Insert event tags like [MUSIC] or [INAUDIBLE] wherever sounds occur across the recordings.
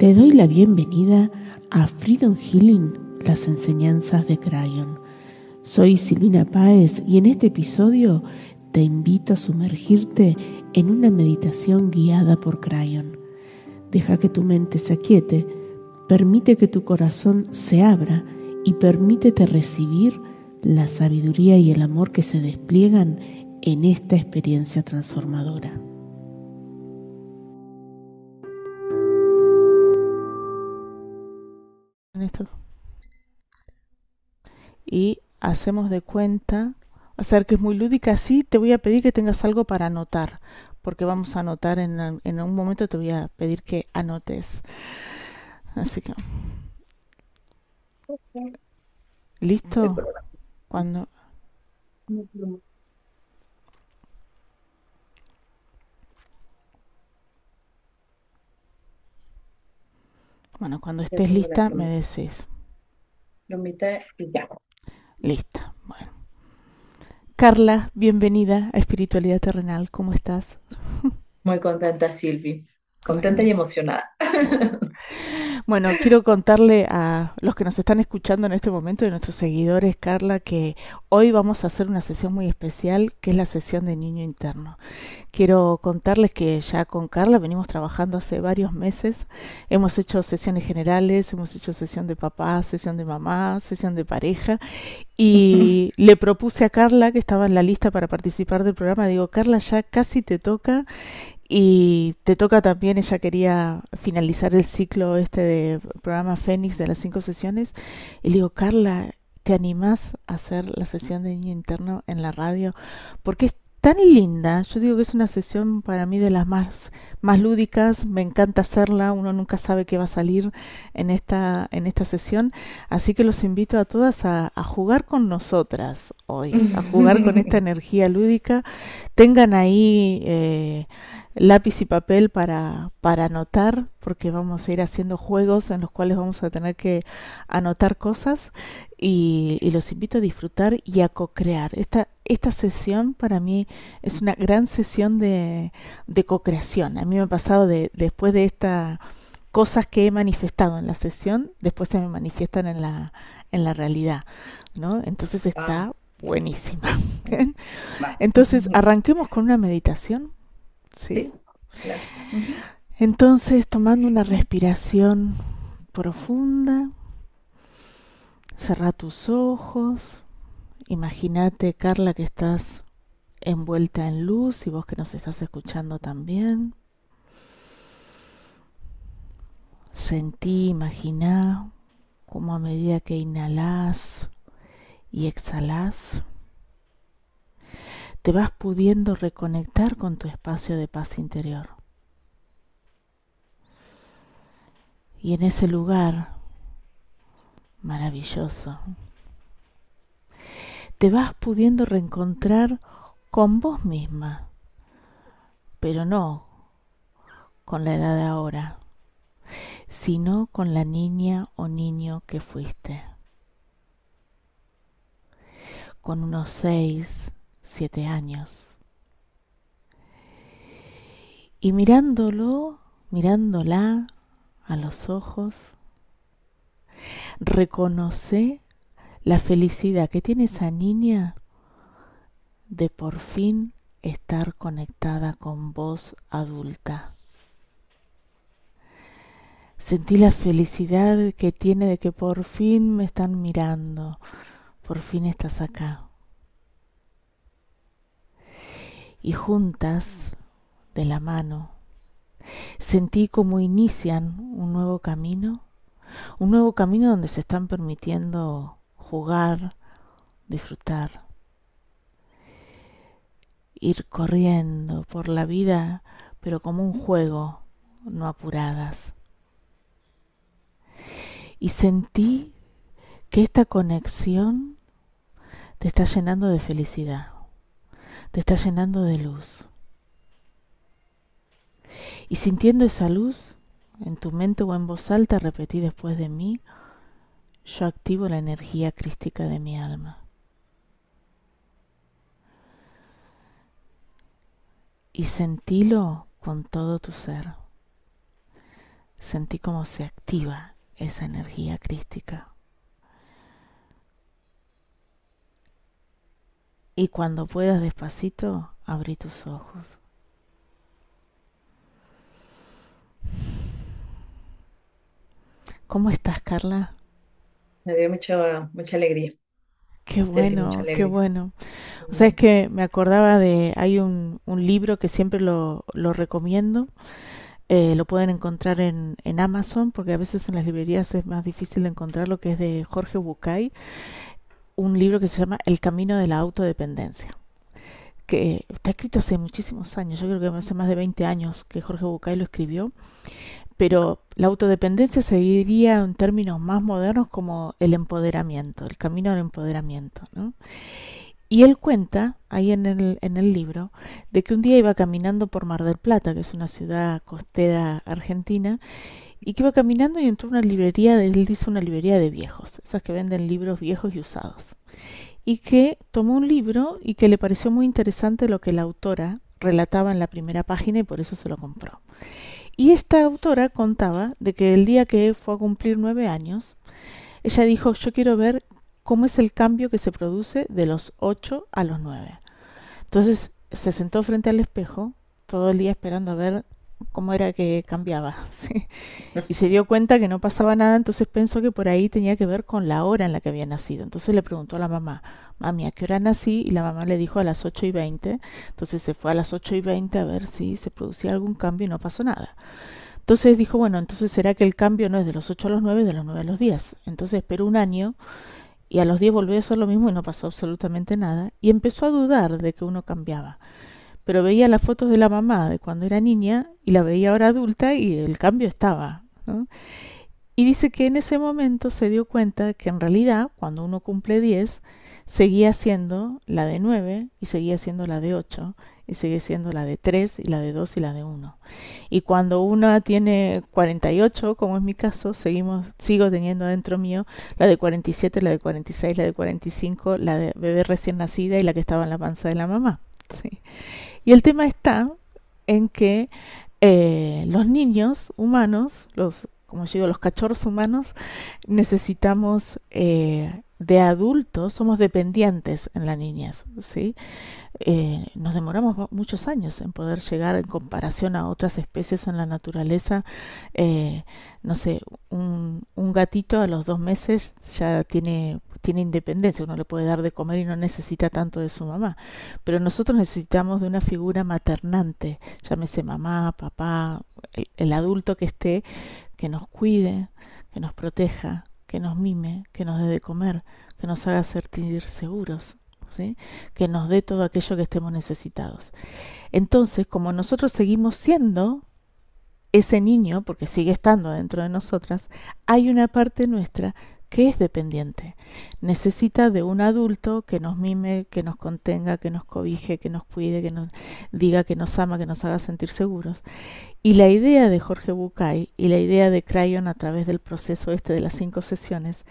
Te doy la bienvenida a Freedom Healing, las enseñanzas de Crayon. Soy Silvina Páez y en este episodio te invito a sumergirte en una meditación guiada por Crayon. Deja que tu mente se aquiete, permite que tu corazón se abra y permítete recibir la sabiduría y el amor que se despliegan en esta experiencia transformadora. Y hacemos de cuenta, hacer que es muy lúdica, sí, te voy a pedir que tengas algo para anotar, porque vamos a anotar en, en un momento, te voy a pedir que anotes. Así que... ¿Listo? Cuando... Bueno, cuando estés lista me decís. Lo invité y ya. Lista, bueno. Carla, bienvenida a Espiritualidad Terrenal, ¿cómo estás? [LAUGHS] Muy contenta, Silvi. Contenta y emocionada. [LAUGHS] Bueno, quiero contarle a los que nos están escuchando en este momento, de nuestros seguidores, Carla, que hoy vamos a hacer una sesión muy especial, que es la sesión de niño interno. Quiero contarles que ya con Carla venimos trabajando hace varios meses. Hemos hecho sesiones generales, hemos hecho sesión de papá, sesión de mamá, sesión de pareja. Y [LAUGHS] le propuse a Carla, que estaba en la lista para participar del programa, digo, Carla, ya casi te toca y te toca también, ella quería finalizar el ciclo este de programa Fénix de las cinco sesiones. Y le digo, Carla, ¿te animás a hacer la sesión de niño interno en la radio? Porque es tan linda. Yo digo que es una sesión para mí de las más, más lúdicas. Me encanta hacerla. Uno nunca sabe qué va a salir en esta, en esta sesión. Así que los invito a todas a, a jugar con nosotras hoy, a jugar con [LAUGHS] esta energía lúdica. Tengan ahí... Eh, lápiz y papel para, para anotar, porque vamos a ir haciendo juegos en los cuales vamos a tener que anotar cosas y, los invito a disfrutar y a co-crear. Esta, esta sesión para mí es una gran sesión de, de co-creación. A mí me ha pasado de, después de estas cosas que he manifestado en la sesión, después se me manifiestan en la, en la realidad. ¿no? Entonces está ah. buenísima. [LAUGHS] Entonces arranquemos con una meditación. ¿Sí? Entonces, tomando una respiración profunda, cerra tus ojos, imagínate, Carla, que estás envuelta en luz y vos que nos estás escuchando también. Sentí, imaginá como a medida que inhalás y exhalás, te vas pudiendo reconectar con tu espacio de paz interior. Y en ese lugar maravilloso, te vas pudiendo reencontrar con vos misma, pero no con la edad de ahora, sino con la niña o niño que fuiste. Con unos seis, siete años. Y mirándolo, mirándola a los ojos, reconoce la felicidad que tiene esa niña de por fin estar conectada con vos adulta. Sentí la felicidad que tiene de que por fin me están mirando, por fin estás acá. Y juntas de la mano sentí como inician un nuevo camino, un nuevo camino donde se están permitiendo jugar, disfrutar, ir corriendo por la vida, pero como un juego, no apuradas. Y sentí que esta conexión te está llenando de felicidad te está llenando de luz. Y sintiendo esa luz en tu mente o en voz alta, repetí después de mí, yo activo la energía crística de mi alma. Y sentilo con todo tu ser. sentí cómo se activa esa energía crística. Y cuando puedas despacito, abrí tus ojos. ¿Cómo estás, Carla? Me dio mucha, mucha alegría. Qué bueno, qué bueno. O sea, es que me acordaba de, hay un, un libro que siempre lo, lo recomiendo, eh, lo pueden encontrar en, en Amazon, porque a veces en las librerías es más difícil de encontrar lo que es de Jorge Bucay, un libro que se llama El camino de la autodependencia, que está escrito hace muchísimos años, yo creo que hace más de 20 años que Jorge Bucay lo escribió, pero la autodependencia se diría en términos más modernos como el empoderamiento, el camino al empoderamiento, ¿no? Y él cuenta, ahí en el, en el libro, de que un día iba caminando por Mar del Plata, que es una ciudad costera argentina, y que iba caminando y entró a una librería, él dice una librería de viejos, esas que venden libros viejos y usados. Y que tomó un libro y que le pareció muy interesante lo que la autora relataba en la primera página y por eso se lo compró. Y esta autora contaba de que el día que fue a cumplir nueve años, ella dijo, yo quiero ver cómo es el cambio que se produce de los 8 a los 9. Entonces se sentó frente al espejo todo el día esperando a ver cómo era que cambiaba, [LAUGHS] ¿sí? Y se dio cuenta que no pasaba nada, entonces pensó que por ahí tenía que ver con la hora en la que había nacido. Entonces le preguntó a la mamá, mami, ¿a qué hora nací? Y la mamá le dijo a las 8 y 20. Entonces se fue a las 8 y 20 a ver si se producía algún cambio y no pasó nada. Entonces dijo, bueno, entonces será que el cambio no es de los 8 a los 9, de los 9 a los 10. Entonces esperó un año y a los 10 volvió a hacer lo mismo y no pasó absolutamente nada. Y empezó a dudar de que uno cambiaba. Pero veía las fotos de la mamá de cuando era niña y la veía ahora adulta y el cambio estaba. Y dice que en ese momento se dio cuenta que en realidad cuando uno cumple 10 seguía siendo la de 9 y seguía siendo la de 8 y sigue siendo la de 3 y la de 2 y la de uno. Y cuando una tiene 48, como es mi caso, seguimos, sigo teniendo adentro mío la de 47, la de 46, la de 45, la de bebé recién nacida y la que estaba en la panza de la mamá. Y el tema está en que eh, los niños humanos, los, como yo digo, los cachorros humanos, necesitamos eh, de adultos, somos dependientes en la niñez, ¿sí? Eh, nos demoramos muchos años en poder llegar en comparación a otras especies en la naturaleza. no sé, un, un gatito a los dos meses ya tiene, tiene independencia, uno le puede dar de comer y no necesita tanto de su mamá. Pero nosotros necesitamos de una figura maternante, llámese mamá, papá, el, adulto que esté, que nos cuide, que nos proteja, que nos mime, que nos dé de comer, que nos haga sentir seguros. que nos dé todo aquello que estemos necesitados. Entonces, como nosotros seguimos siendo ese niño, porque sigue estando dentro de nosotras, hay una parte nuestra que es dependiente. Necesita de un adulto que nos mime, que nos contenga, que nos cobije, que nos cuide, que nos diga que nos ama, que nos haga sentir seguros. Y la idea de Jorge Bucay y la idea de Crayon a través del proceso este de las cinco sesiones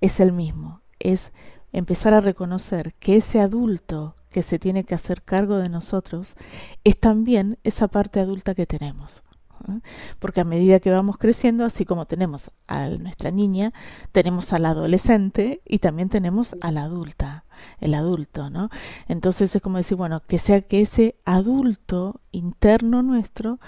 es el mismo. Es empezar a reconocer que ese adulto que se tiene que hacer cargo de nosotros es también esa parte adulta que tenemos. ¿Eh? Porque a medida que vamos creciendo, así como tenemos a nuestra niña, tenemos al adolescente y también tenemos a la adulta, el adulto, ¿no? Entonces es como decir, bueno, que sea que ese adulto interno nuestro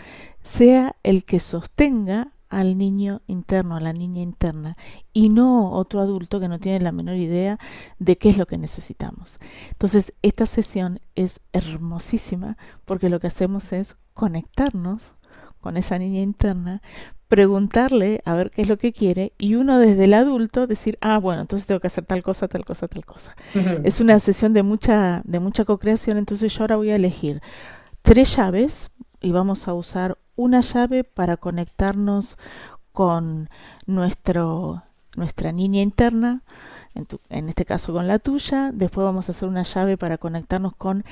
sea el que sostenga al niño interno, a la niña interna, y no otro adulto que no tiene la menor idea de qué es lo que necesitamos. Entonces, esta sesión es hermosísima porque lo que hacemos es conectarnos con esa niña interna, preguntarle a ver qué es lo que quiere y uno desde el adulto decir, ah, bueno, entonces tengo que hacer tal cosa, tal cosa, tal cosa. Es una sesión de mucha, de mucha co-creación, entonces yo ahora voy a elegir tres llaves y vamos a usar una llave para conectarnos con nuestro, nuestra niña interna, en, tu- en este caso con la tuya. Después vamos a hacer una llave para conectarnos con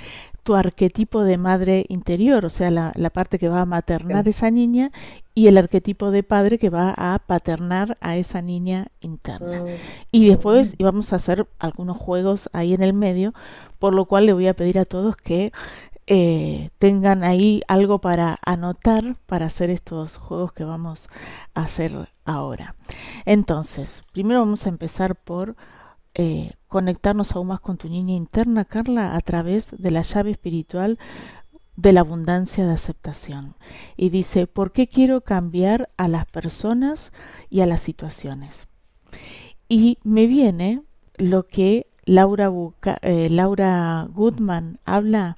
tu arquetipo de madre interior, o sea, la, la parte que va a maternar Bien. esa niña y el arquetipo de padre que va a paternar a esa niña interna. Mm, Y después mm, vamos a hacer algunos juegos ahí en el medio, por lo cual le voy a pedir a todos que eh, tengan ahí algo para anotar para hacer estos juegos que vamos a hacer ahora. Entonces, primero vamos a empezar por eh, conectarnos aún más con tu niña interna, Carla, a través de la llave espiritual de la abundancia de aceptación. Y dice, ¿por qué quiero cambiar a las personas y a las situaciones? Y me viene lo que Laura, eh, Goodman habla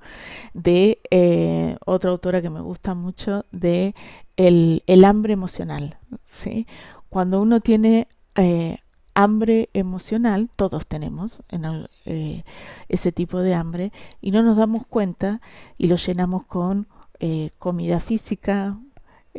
de eh, otra autora que me gusta mucho, de el, hambre emocional. ¿sí? Cuando uno tiene hambre emocional, todos tenemos en ese tipo de hambre, y no nos damos cuenta y lo llenamos con comida física,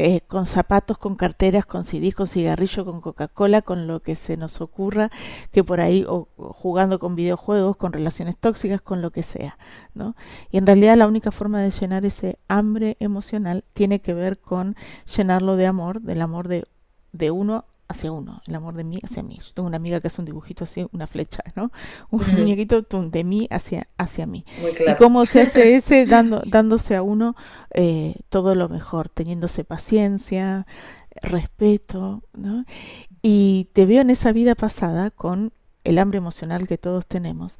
eh, con zapatos, con carteras, con CDs, con cigarrillo, con Coca-Cola, con lo que se nos ocurra, que por ahí, o, jugando con videojuegos, con relaciones tóxicas, con lo que sea, ¿no? Y en realidad la única forma de llenar ese hambre emocional tiene que ver con llenarlo de amor, del amor de, de uno hacia uno, el amor de mí hacia mí. Yo tengo una amiga que hace un dibujito así, una flecha, ¿no? [LAUGHS] Un muñequito de mí hacia, hacia mí. Y cómo se hace [LAUGHS] ese dando, dándose a uno eh, todo lo mejor, teniéndose paciencia, respeto, ¿no? Y te veo en esa vida pasada con el hambre emocional que todos tenemos,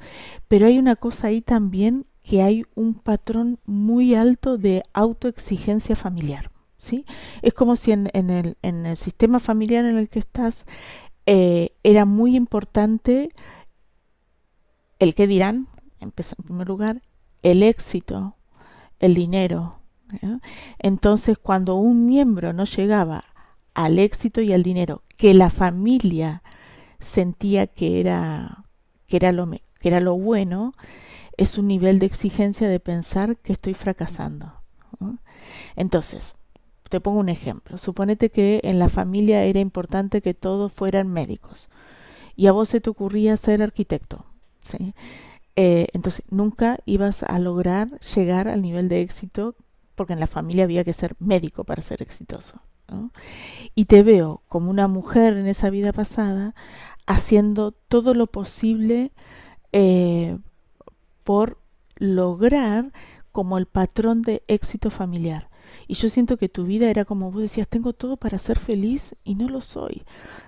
pero hay una cosa ahí también que hay un patrón muy alto de autoexigencia familiar. ¿Sí? Es como si en, el, en el, sistema familiar en el que estás eh, era muy importante el que dirán, en primer lugar, el éxito, el dinero. Entonces, cuando un miembro no llegaba al éxito y al dinero que la familia sentía que era, que era, lo, que era lo bueno, es un nivel de exigencia de pensar que estoy fracasando. Entonces, te pongo un ejemplo. Suponete que en la familia era importante que todos fueran médicos y a vos se te ocurría ser arquitecto. ¿sí? Eh, entonces nunca ibas a lograr llegar al nivel de éxito porque en la familia había que ser médico para ser exitoso. Y te veo como una mujer en esa vida pasada haciendo todo lo posible eh, por lograr como el patrón de éxito familiar. Y yo siento que tu vida era como vos decías, tengo todo para ser feliz y no lo soy.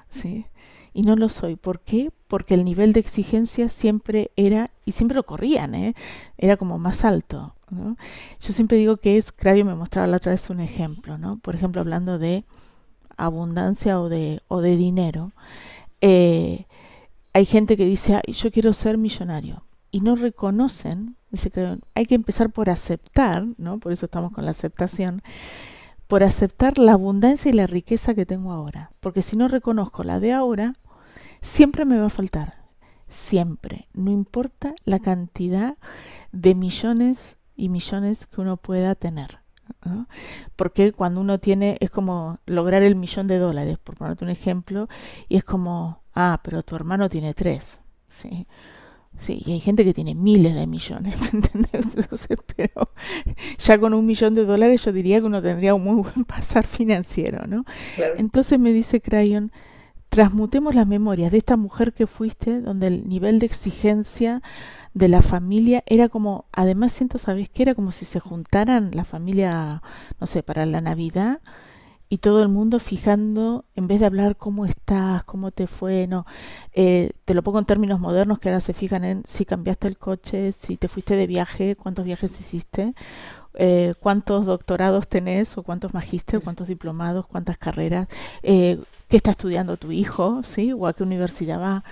¿Sí? Y no lo soy. ¿Por qué? Porque el nivel de exigencia siempre era, y siempre lo corrían, ¿eh? era como más alto. ¿no? Yo siempre digo que es, Cravio me mostraba la otra vez un ejemplo, ¿no? Por ejemplo, hablando de abundancia o de, o de dinero. Eh, hay gente que dice, yo quiero ser millonario y no reconocen, dice que hay que empezar por aceptar, ¿no? Por eso estamos con la aceptación, por aceptar la abundancia y la riqueza que tengo ahora, porque si no reconozco la de ahora, siempre me va a faltar, siempre, no importa la cantidad de millones y millones que uno pueda tener. Porque cuando uno tiene, es como lograr el millón de dólares, por ponerte un ejemplo, y es como, ah, pero tu hermano tiene tres, ¿sí? Sí, y hay gente que tiene miles de millones, [LAUGHS] ¿me entiendes? pero ya con un millón de dólares yo diría que uno tendría un muy buen pasar financiero, ¿no? Entonces me dice Crayon, transmutemos las memorias de esta mujer que fuiste, donde el nivel de exigencia de la familia era como, además siento, ¿sabes qué? Era como si se juntaran la familia, no sé, para la Navidad y todo el mundo fijando, en vez de hablar cómo estás, cómo te fue, no, eh, te lo pongo en términos modernos que ahora se fijan en si cambiaste el coche, si te fuiste de viaje, cuántos viajes hiciste, eh, cuántos doctorados tenés o cuántos magísteres, cuántos diplomados, cuántas carreras, eh, qué está estudiando tu hijo, ¿sí? O a qué universidad va,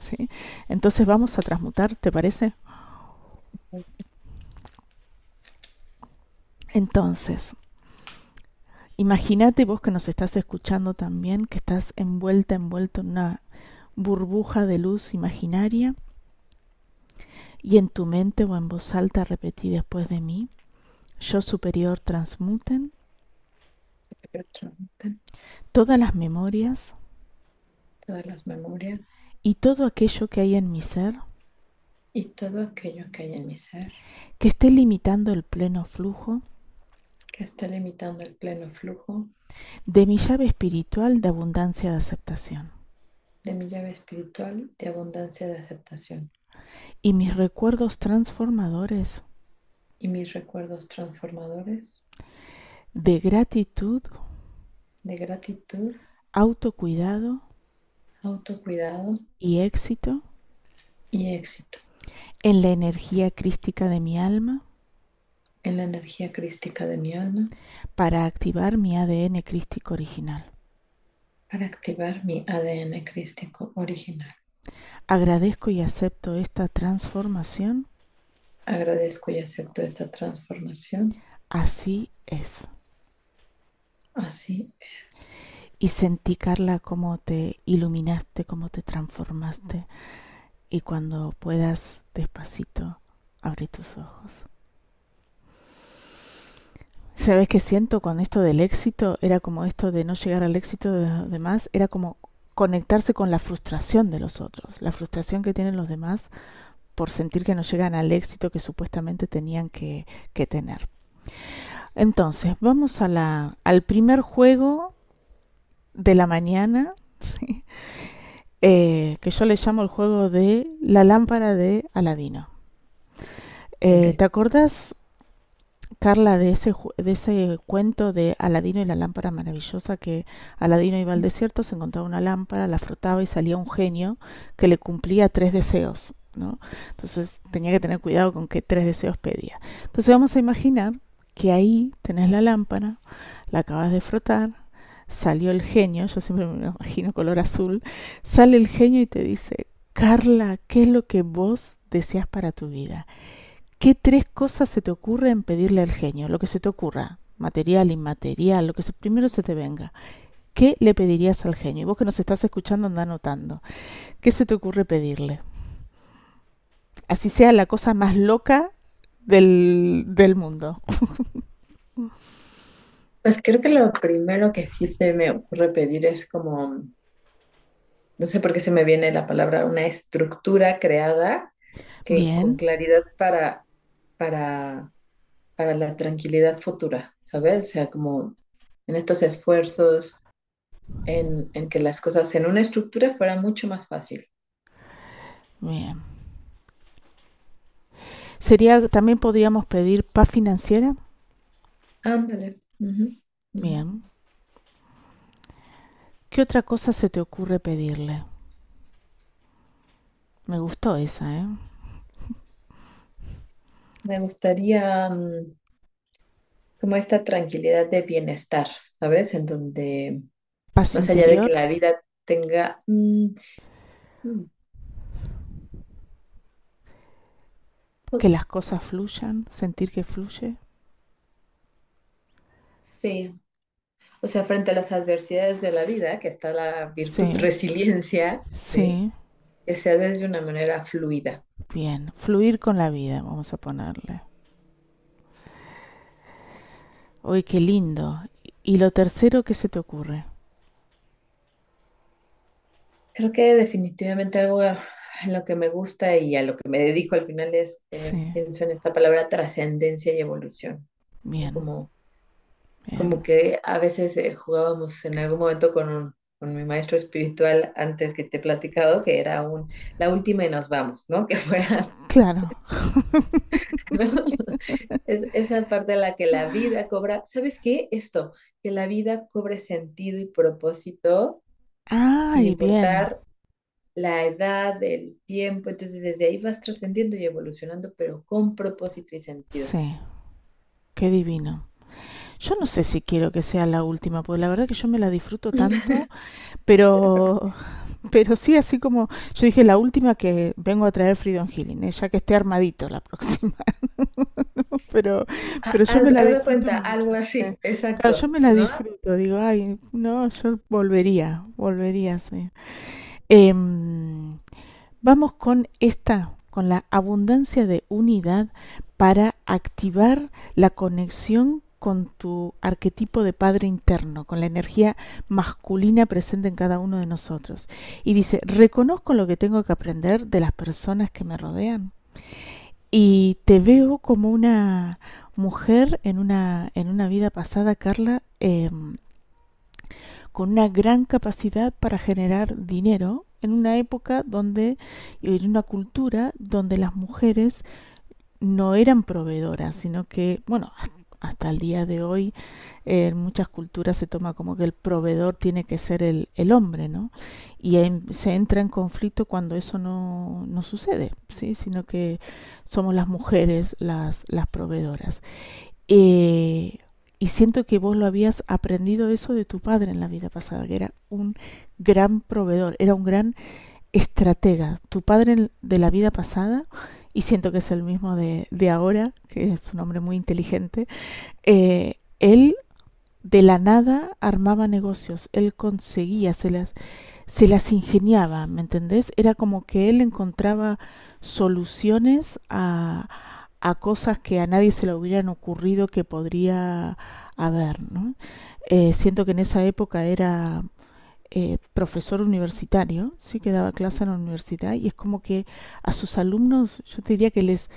¿sí? Entonces vamos a transmutar, ¿te parece? Entonces, Imagínate vos que nos estás escuchando también, que estás envuelta, envuelto en una burbuja de luz imaginaria y en tu mente o en voz alta repetí después de mí, yo superior transmuten, todas las memorias, todas las memorias. Y todo aquello que hay en mi ser. Y todo aquello que hay en mi ser. Que esté limitando el pleno flujo que limitando el pleno flujo. De mi llave espiritual de abundancia de aceptación. De mi llave espiritual de abundancia de aceptación. Y mis recuerdos transformadores. y mis recuerdos transformadores. De gratitud, de gratitud, autocuidado. Autocuidado. Y éxito. Y éxito. En la energía crística de mi alma en la energía crística de mi alma para activar mi ADN crístico original. para activar mi ADN crístico original. Agradezco y acepto esta transformación. Agradezco y acepto esta transformación. Así es. Así es. Y sentí, Carla, cómo te iluminaste, cómo te transformaste. Y cuando puedas, despacito, abrir tus ojos. ¿Sabes qué siento con esto del éxito? Era como esto de no llegar al éxito de los demás, era como conectarse con la frustración de los otros, la frustración que tienen los demás por sentir que no llegan al éxito que supuestamente tenían que, que tener. Entonces, vamos a la, al primer juego de la mañana, [LAUGHS] ¿sí? eh, que yo le llamo el juego de la lámpara de Aladino. Eh. ¿Te acordás, Carla, de ese, de ese cuento de Aladino y la lámpara maravillosa? Que Aladino iba al desierto, se encontraba una lámpara, la frotaba y salía un genio que le cumplía tres deseos, ¿no? Entonces tenía que tener cuidado con qué tres deseos pedía. Entonces vamos a imaginar que ahí tenés la lámpara, la acabas de frotar, salió el genio, yo siempre me imagino color azul, sale el genio y te dice, Carla, ¿qué es lo que vos deseas para tu vida? ¿Qué tres cosas se te ocurren pedirle al genio? Lo que se te ocurra, material, inmaterial, lo que se, primero se te venga. ¿Qué le pedirías al genio? Y vos que nos estás escuchando anda anotando. ¿Qué se te ocurre pedirle? Así sea la cosa más loca del, del mundo. [LAUGHS] Pues creo que lo primero que sí se me ocurre pedir es como, no sé por qué se me viene la palabra, una estructura creada que con claridad para, para, para la tranquilidad futura, ¿sabes? O sea, como en estos esfuerzos, en, en que las cosas en una estructura fueran mucho más fácil. bien. Sería, también podríamos pedir paz financiera. Ándale. Bien. ¿Qué otra cosa se te ocurre pedirle? Me gustó esa, ¿eh? Me gustaría mm, como esta tranquilidad de bienestar, ¿sabes? En donde Paz más allá de que la vida tenga, mm, mm, que las cosas fluyan, sentir que fluye. sí, o sea, frente a las adversidades de la vida, que está la virtud Sí, resiliencia, ¿sí? Que sea desde una manera fluida. bien. Fluir con la vida, vamos a ponerle. Uy, qué lindo. ¿Y lo tercero qué se te ocurre? Creo que definitivamente algo a lo que me gusta y a lo que me dedico al final es, eh, Sí, pienso en esta palabra trascendencia y evolución, bien, Como bien. Como que a veces eh, jugábamos en algún momento con un, con mi maestro espiritual antes que te he platicado, que era un, la última y nos vamos, ¿no? [LAUGHS] Que fuera, Claro. [LAUGHS] ¿no? Es- esa parte en la que la vida cobra, ¿sabes qué? Esto, que la vida cobre sentido y propósito sin Ay, bien. importar la edad, el tiempo, entonces desde ahí vas trascendiendo y evolucionando, pero con propósito y sentido. Sí, qué divino. Yo no sé si quiero que sea la última, porque la verdad que yo me la disfruto [LAUGHS] tanto, pero, pero sí, así como yo dije, la última que vengo a traer Freedom Healing, ¿eh? ya que esté armadito la próxima. [LAUGHS] Pero, pero yo me la disfruto cuenta, algo sí. así, Claro, yo exacto, me la ¿no? disfruto, digo, ay, no, yo volvería, volvería, sí. Em, vamos con esta, con la abundancia de unidad para activar la conexión con tu arquetipo de padre interno, con la energía masculina presente en cada uno de nosotros. Y dice, reconozco lo que tengo que aprender de las personas que me rodean y te veo como una mujer en una, en una vida pasada, Carla, em, con una gran capacidad para generar dinero en una época donde, en una cultura donde las mujeres no eran proveedoras, sino que, bueno, hasta el día de hoy en muchas culturas se toma como que el proveedor tiene que ser el, el hombre, ¿no? Y se entra en conflicto cuando eso no, no sucede, ¿sí? Sino que somos las mujeres las, las proveedoras. Eh, y siento que vos lo habías aprendido eso de tu padre en la vida pasada, que era un gran proveedor, era un gran estratega. Tu padre de la vida pasada, y siento que es el mismo de, de ahora, que es un hombre muy inteligente, eh, él de la nada armaba negocios, él conseguía, se las, se las ingeniaba, ¿me entendés? Era como que él encontraba soluciones a, a cosas que a nadie se le hubieran ocurrido que podría haber, ¿no? Eh, siento que en esa época era eh, profesor universitario, sí que daba clase en la universidad y es como que a sus alumnos yo te diría que les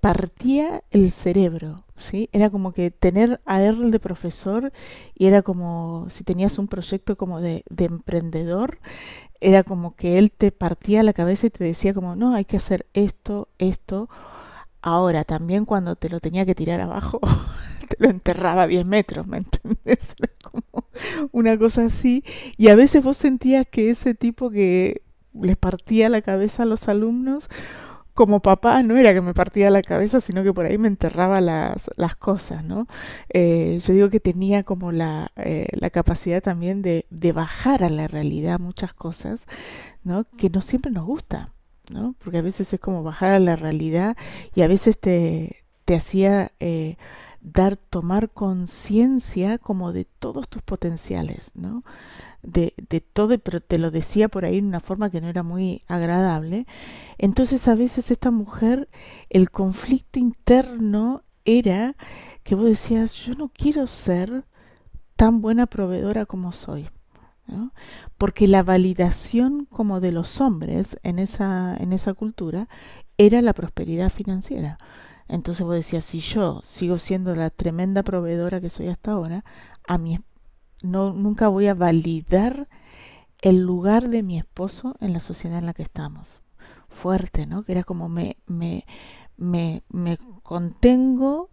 partía el cerebro, ¿sí? Era como que tener a él de profesor y era como si tenías un proyecto como de, de emprendedor, era como que él te partía la cabeza y te decía como, no, hay que hacer esto, esto, Ahora, también cuando te lo tenía que tirar abajo, [LAUGHS] te lo enterraba a 10 metros, ¿me entendés? [LAUGHS] Era como una cosa así. Y a veces vos sentías que ese tipo que les partía la cabeza a los alumnos, como papá no era que me partía la cabeza, sino que por ahí me enterraba las, las cosas, ¿no? Eh, yo digo que tenía como la, eh, la capacidad también de, de bajar a la realidad muchas cosas, ¿no? Que no siempre nos gusta. ¿No? Porque a veces es como bajar a la realidad y a veces te, te hacía eh, dar, tomar conciencia como de todos tus potenciales, ¿no? De, de todo, pero te lo decía por ahí en una forma que no era muy agradable. Entonces a veces esta mujer, el conflicto interno era que vos decías, yo no quiero ser tan buena proveedora como soy. Porque la validación como de los hombres en esa, en esa cultura era la prosperidad financiera. Entonces vos decías, si yo sigo siendo la tremenda proveedora que soy hasta ahora, a mí no, nunca voy a validar el lugar de mi esposo en la sociedad en la que estamos. Fuerte, ¿no? Que era como me, me, me, me contengo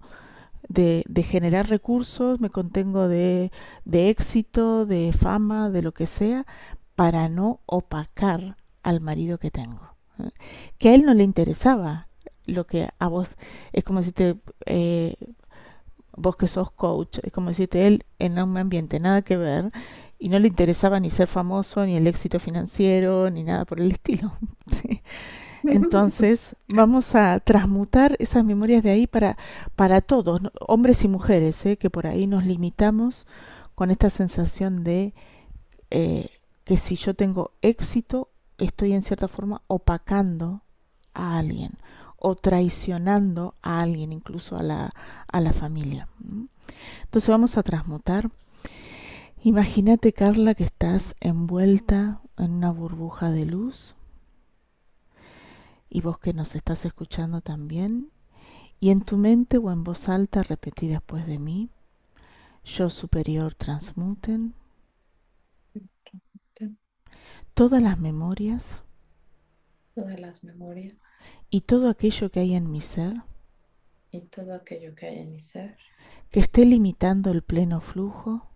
de, de generar recursos, me contengo de, de éxito, de fama, de lo que sea, para no opacar al marido que tengo. ¿eh? Que a él no le interesaba lo que a vos, es como decirte, eh, vos que sos coach, es como decirte, él en un ambiente nada que ver, y no le interesaba ni ser famoso, ni el éxito financiero, ni nada por el estilo. [LAUGHS] ¿sí? Entonces, vamos a transmutar esas memorias de ahí para, para todos, hombres y mujeres, ¿eh? que por ahí nos limitamos con esta sensación de eh, que si yo tengo éxito, estoy en cierta forma opacando a alguien o traicionando a alguien, incluso a la, a la familia. Entonces vamos a transmutar. Imagínate, Carla, que estás envuelta en una burbuja de luz y vos que nos estás escuchando también, y en tu mente o en voz alta repetí después de mí, yo superior transmuten. Todas las memorias, todas las memorias. Y todo aquello que hay en mi ser, y todo aquello que hay en mi ser, que esté limitando el pleno flujo,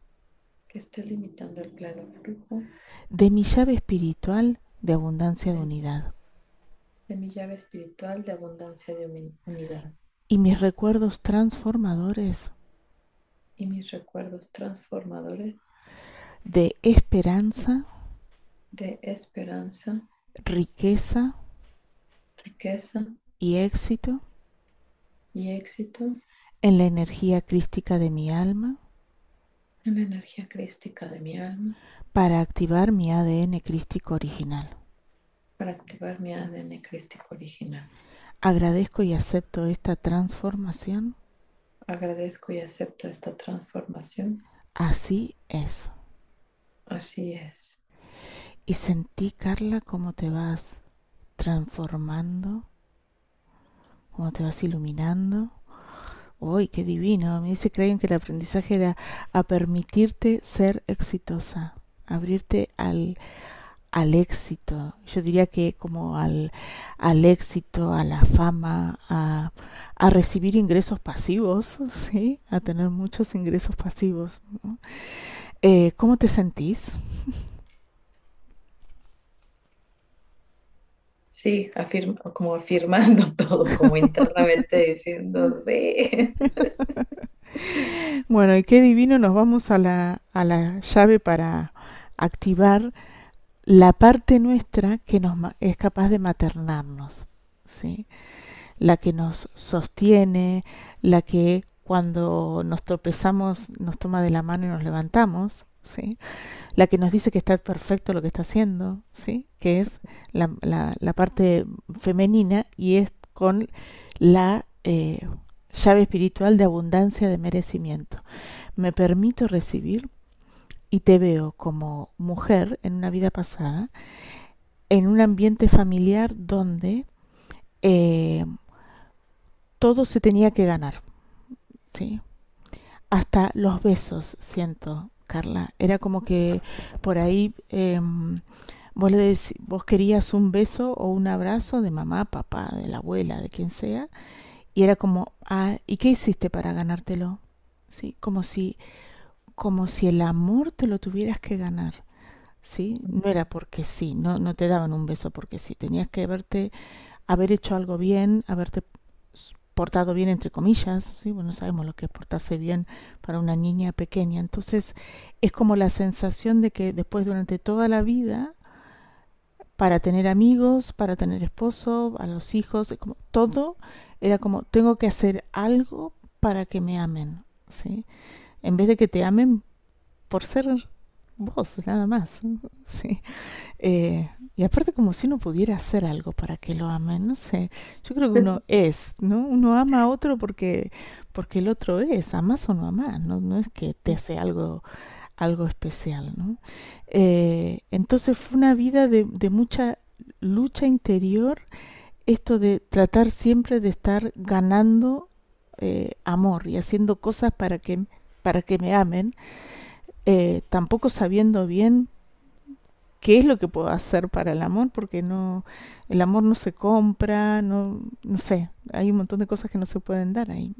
que esté limitando el pleno flujo. De mi llave espiritual de abundancia de unidad de mi llave espiritual de abundancia de unidad. Y mis recuerdos transformadores. Y mis recuerdos transformadores. De esperanza. De esperanza. Riqueza. Riqueza. Y éxito. Y éxito. En la energía crística de mi alma. En la energía crística de mi alma. Para activar mi ADN crístico original para activar mi ADN crístico original. Agradezco y acepto esta transformación. Agradezco y acepto esta transformación. Así es. Así es. Y sentí, Carla, cómo te vas transformando, cómo te vas iluminando. ¡Uy, qué divino! Mí se creen que el aprendizaje era a permitirte ser exitosa, abrirte al, al éxito, yo diría que como al, al éxito, a la fama, a, a recibir ingresos pasivos, [LAUGHS] ¿sí? A tener muchos ingresos pasivos. ¿no? Eh, ¿Cómo te sentís? Sí, afirma, como afirmando [LAUGHS] todo, como internamente diciendo, sí. [LAUGHS] Bueno, y qué divino, nos vamos a la, a la llave para activar la parte nuestra que nos es capaz de maternarnos, ¿sí? La que nos sostiene, la que cuando nos tropezamos nos toma de la mano y nos levantamos, ¿sí? La que nos dice que está perfecto lo que está haciendo, ¿sí? Que es la, la- la parte femenina y es con la eh, llave espiritual de abundancia de merecimiento. Me permito recibir y te veo como mujer en una vida pasada, en un ambiente familiar donde eh, todo se tenía que ganar, ¿sí? Hasta los besos, siento, Carla. Era como que por ahí eh, vos, le dec- vos querías un beso o un abrazo de mamá, papá, de la abuela, de quien sea, y era como, ah, ¿y qué hiciste para ganártelo? ¿Sí? Como si como si el amor te lo tuvieras que ganar, ¿sí? No era porque sí, no, no te daban un beso porque sí, tenías que haberte, haber hecho algo bien, haberte portado bien entre comillas, ¿sí? Bueno, sabemos lo que es portarse bien para una niña pequeña, entonces es como la sensación de que después durante toda la vida, para tener amigos, para tener esposo, a los hijos, como todo era como tengo que hacer algo para que me amen, ¿sí? En vez de que te amen por ser vos, nada más. [LAUGHS] Sí. Eh, y aparte como si uno pudiera hacer algo para que lo amen, no sé. Yo creo que uno [LAUGHS] es, ¿no? Uno ama a otro porque, porque el otro es, amas o no amas, no, no es que te hace algo, algo especial, ¿no? Eh, entonces fue una vida de, de mucha lucha interior, esto de tratar siempre de estar ganando eh, amor y haciendo cosas para que, para que me amen eh, tampoco sabiendo bien qué es lo que puedo hacer para el amor, porque no, el amor no se compra, no, no sé, hay un montón de cosas que no se pueden dar ahí.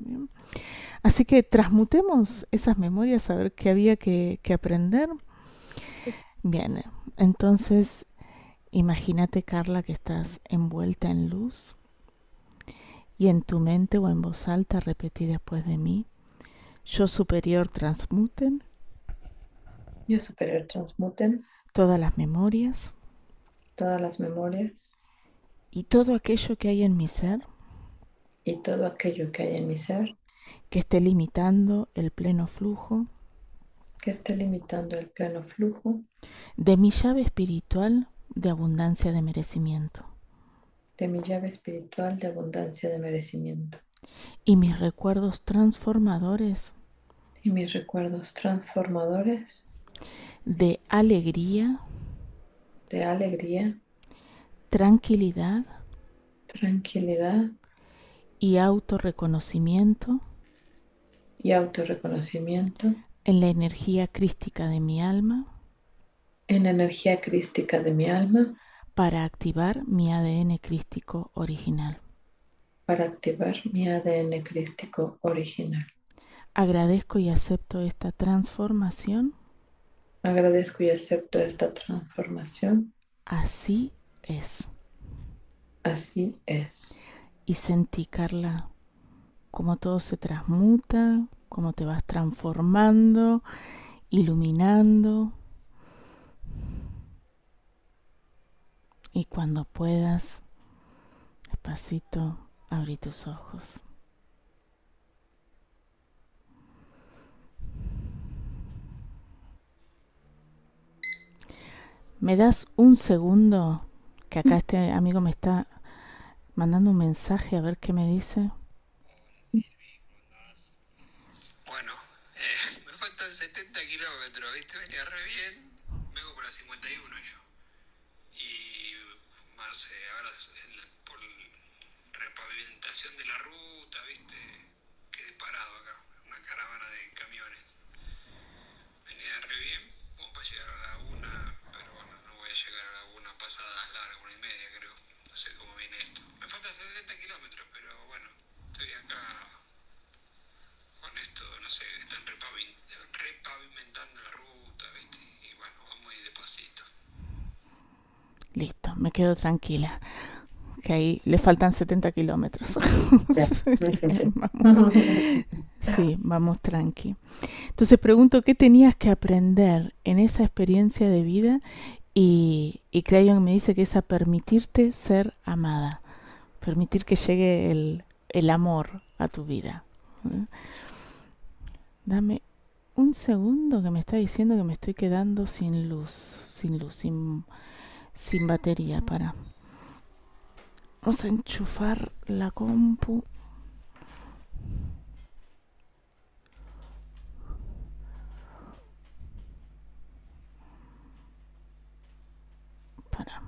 Así que transmutemos esas memorias a ver qué había que, que aprender. Bien, entonces imagínate, Carla, que estás envuelta en luz y en tu mente o en voz alta repetí después de mí, yo superior transmuten. Yo superior transmuten. Todas las memorias. Todas las memorias. Y todo aquello que hay en mi ser. Y todo aquello que hay en mi ser. Que esté limitando el pleno flujo. Que esté limitando el pleno flujo. De mi llave espiritual de abundancia de merecimiento. De mi llave espiritual de abundancia de merecimiento y mis recuerdos transformadores. Y mis recuerdos transformadores. De alegría, de alegría, tranquilidad. Tranquilidad. Y autorreconocimiento. Y autorreconocimiento. En la energía crística de mi alma. En la energía crística de mi alma. Para activar mi ADN crístico original. Para activar mi ADN crístico original. Agradezco y acepto esta transformación. Agradezco y acepto esta transformación. Así es. Así es. Y sentí, Carla, cómo todo se transmuta, cómo te vas transformando, iluminando. Y cuando puedas, despacito, abrí tus ojos. ¿Me das un segundo? Que acá este amigo me está mandando un mensaje a ver qué me dice. Bueno, eh, [LAUGHS] me faltan 70 kilómetros, ¿viste? Venía re bien. Vengo por la 51 de la ruta, ¿viste? Quedé parado acá, una caravana de camiones. Venía re bien, vamos para llegar a la una, pero bueno, no voy a llegar a la una pasada larga, una y media creo. No sé cómo viene esto. Me faltan 70 kilómetros, pero bueno, estoy acá con esto, no sé, están repavimentando la ruta, ¿viste? Y bueno, vamos a ir despacito. Listo, me quedo tranquila. Que ahí le faltan 70 kilómetros. [LAUGHS] [LAUGHS] Vamos. Sí, vamos tranqui. Entonces pregunto, ¿qué tenías que aprender en esa experiencia de vida? Y, y Crayon me dice que es a permitirte ser amada, permitir que llegue el, el amor a tu vida. ¿eh? Dame un segundo que me está diciendo que me estoy quedando sin luz, sin luz, sin, sin batería para. Vamos a enchufar la compu. Para.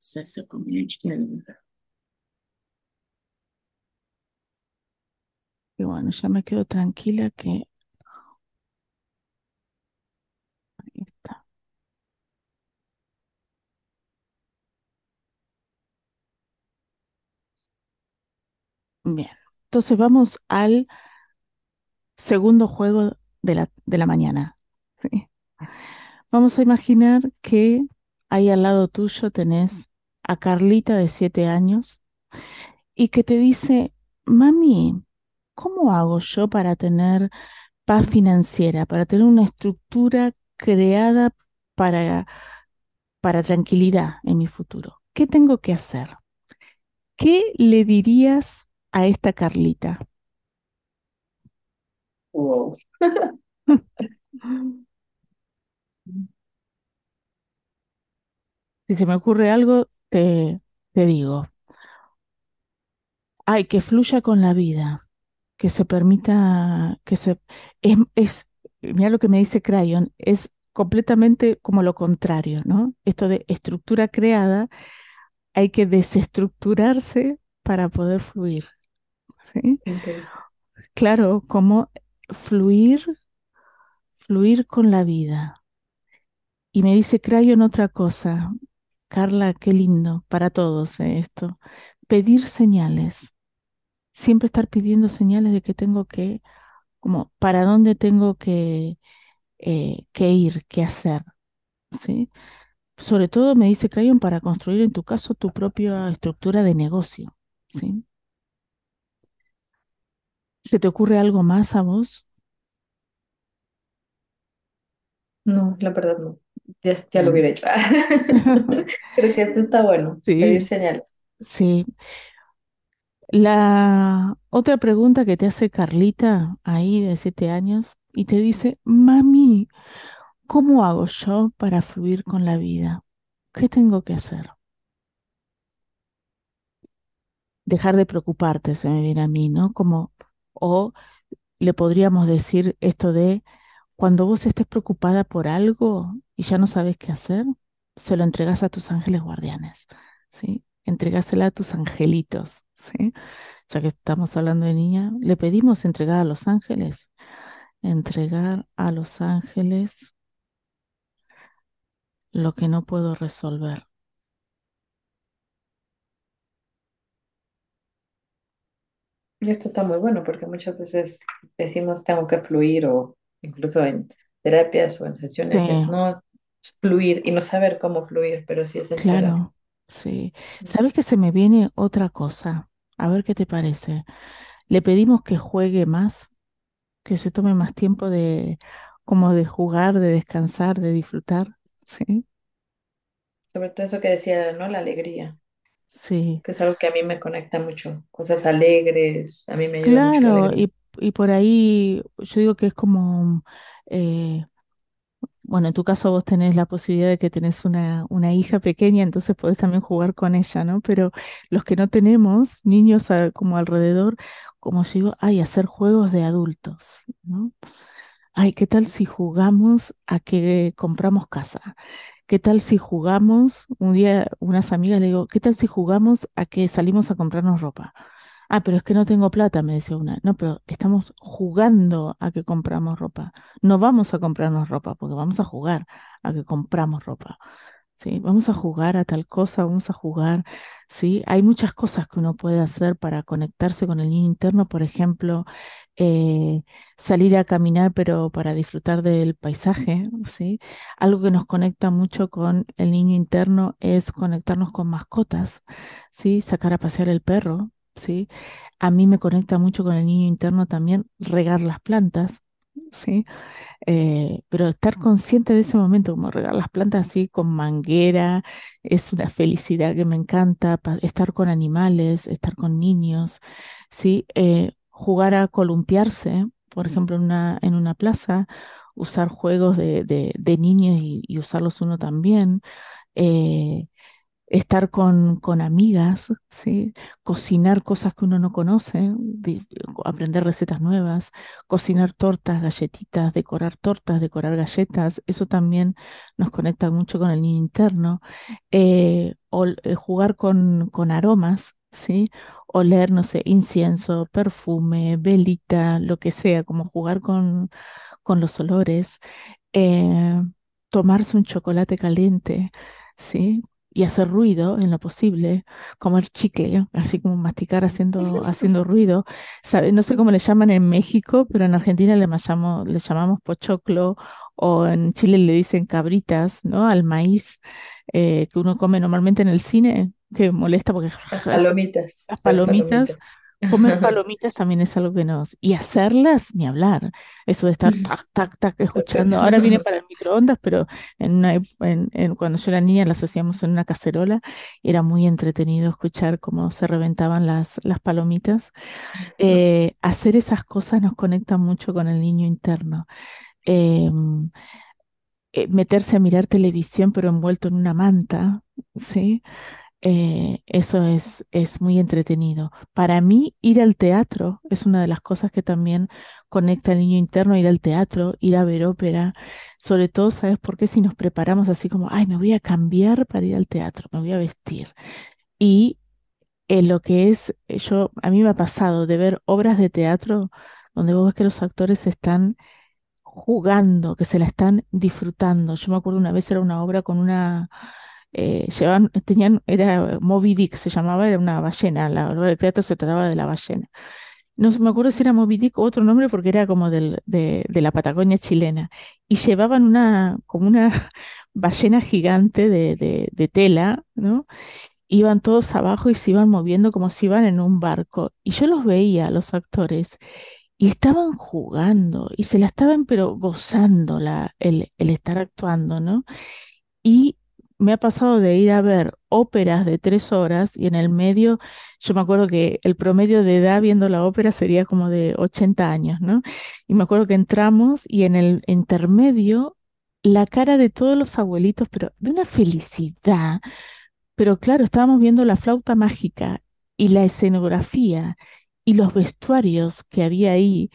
Se se convierte en- Y bueno, ya me quedo tranquila que ahí está. Bien. Entonces vamos al segundo juego de la, de la mañana. Vamos a imaginar que ahí al lado tuyo tenés a Carlita de siete años y que te dice, mami, ¿cómo hago yo para tener paz financiera, para tener una estructura creada para, para tranquilidad en mi futuro? ¿Qué tengo que hacer? ¿Qué le dirías a esta Carlita? Wow. [LAUGHS] Si se me ocurre algo, te, te digo. Ay, que fluya con la vida, que se permita, que se... Es, es, mira lo que me dice Crayon, es completamente como lo contrario, ¿no? Esto de estructura creada, hay que desestructurarse para poder fluir, Claro, como fluir, fluir con la vida. Y me dice Crayon otra cosa, Carla, qué lindo para todos eh, esto. Pedir señales, siempre estar pidiendo señales de que tengo que, como, para dónde tengo que, eh, que ir, qué hacer, ¿sí? Sobre todo me dice Crayon para construir en tu caso tu propia estructura de negocio, ¿sí? ¿Se te ocurre algo más a vos? No, la verdad no. Ya, ya lo Bien. hubiera hecho. [LAUGHS] Creo que esto está bueno. [LAUGHS] Pedir Sí, señales. sí. La otra pregunta que te hace Carlita ahí de siete años y te dice, mami, ¿cómo hago yo para fluir con la vida? ¿Qué tengo que hacer? Dejar de preocuparte, se me viene a mí, ¿no? Como, o le podríamos decir esto de, cuando vos estés preocupada por algo y ya no sabes qué hacer, se lo entregas a tus ángeles guardianes, ¿sí? Entregásela a tus angelitos, ¿sí? Ya que estamos hablando de niña, le pedimos entregar a los ángeles, entregar a los ángeles lo que no puedo resolver. Y esto está muy bueno porque muchas veces decimos tengo que fluir o incluso en terapias o en sesiones es no fluir y no saber cómo fluir, pero sí es entregar. claro, sí. ¿Sabes que se me viene otra cosa? A ver qué te parece. Le pedimos que juegue más, que se tome más tiempo de como de jugar, de descansar, de disfrutar. Sí, Sobre todo eso que decía, ¿no? La alegría, sí. que es algo que a mí me conecta mucho. Cosas alegres, a mí me ayuda mucho la Claro, y, y por ahí yo digo que es como, eh, bueno, en tu caso vos tenés la posibilidad de que tenés una, una hija pequeña, entonces podés también jugar con ella, ¿no? Pero los que no tenemos niños a- como alrededor, como yo digo, ay, hacer juegos de adultos, ¿no? Ay, ¿qué tal si jugamos a que compramos casa? ¿Qué tal si jugamos? Un día unas amigas le digo, ¿qué tal si jugamos a que salimos a comprarnos ropa? Ah, pero es que no tengo plata, me decía una. No, pero estamos jugando a que compramos ropa. No vamos a comprarnos ropa, porque vamos a jugar a que compramos ropa. ¿Sí? Vamos a jugar a tal cosa, vamos a jugar, ¿sí? Hay muchas cosas que uno puede hacer para conectarse con el niño interno, por ejemplo, eh, salir a caminar, pero para disfrutar del paisaje. Algo que nos conecta mucho con el niño interno es conectarnos con mascotas, ¿sí? Sacar a pasear el perro, ¿sí? A mí me conecta mucho con el niño interno también regar las plantas, ¿sí? Eh, pero estar consciente de ese momento, como regar las plantas así con manguera, es una felicidad que me encanta, estar con animales, estar con niños, ¿sí? Eh, jugar a columpiarse, por ejemplo, en una, en una plaza, usar juegos de, de- de niños y, y usarlos uno también. eh, estar con, con amigas, ¿sí? Cocinar cosas que uno no conoce, aprender recetas nuevas, cocinar tortas, galletitas, decorar tortas, decorar galletas, eso también nos conecta mucho con el niño interno. Eh, o eh, jugar con, con aromas, ¿sí? Oler, no sé, incienso, perfume, velita, lo que sea, como jugar con, con los olores eh, tomarse un chocolate caliente, ¿sí? Y hacer ruido en lo posible, comer chicle, así como masticar haciendo, haciendo [LAUGHS] ruido. ¿Sabe? No sé cómo le llaman en México, pero en Argentina le llamamos, le llamamos pochoclo o en Chile le dicen cabritas, ¿no? Al maíz eh, que uno come normalmente en el cine, que molesta porque Las [LAUGHS] palomitas, las palomitas. Comer [LAUGHS] palomitas también es algo que nos... Y hacerlas, ni hablar. Eso de estar [LAUGHS] tac, tac, tac, escuchando. Ahora viene para el microondas, pero en una en- en- cuando yo era niña las hacíamos en una cacerola era muy entretenido escuchar cómo se reventaban las, las palomitas. [LAUGHS] Eh, hacer esas cosas nos conecta mucho con el niño interno. Em, eh, meterse a mirar televisión, pero envuelto en una manta, ¿sí? Eh, eso es, es muy entretenido. Para mí, ir al teatro es una de las cosas que también conecta al niño interno, ir al teatro, ir a ver ópera. Sobre todo, ¿sabes por qué? Si nos preparamos así como, ay, me voy a cambiar para ir al teatro, me voy a vestir. Y eh, lo que es, eh, yo, a mí me ha pasado de ver obras de teatro donde vos ves que los actores están jugando, que se la están disfrutando. Yo me acuerdo una vez era una obra con una, eh, llevaban, tenían, era Moby Dick, se llamaba, era una ballena, la obra de teatro se trataba de la ballena. No me acuerdo si era Moby Dick o otro nombre porque era como del, de, de la Patagonia chilena. Y llevaban una, como una [LAUGHS] ballena gigante de, de, de tela, ¿no? Iban todos abajo y se iban moviendo como si iban en un barco. Y yo los veía, los actores, y estaban jugando y se la estaban pero gozando la, el, el estar actuando, ¿no? Y me ha pasado de ir a ver óperas de tres horas y en el medio, yo me acuerdo que el promedio de edad viendo la ópera sería como de 80 años, ¿no? Y me acuerdo que entramos y en el intermedio la cara de todos los abuelitos, pero de una felicidad. Pero claro, estábamos viendo la flauta mágica y la escenografía y los vestuarios que había ahí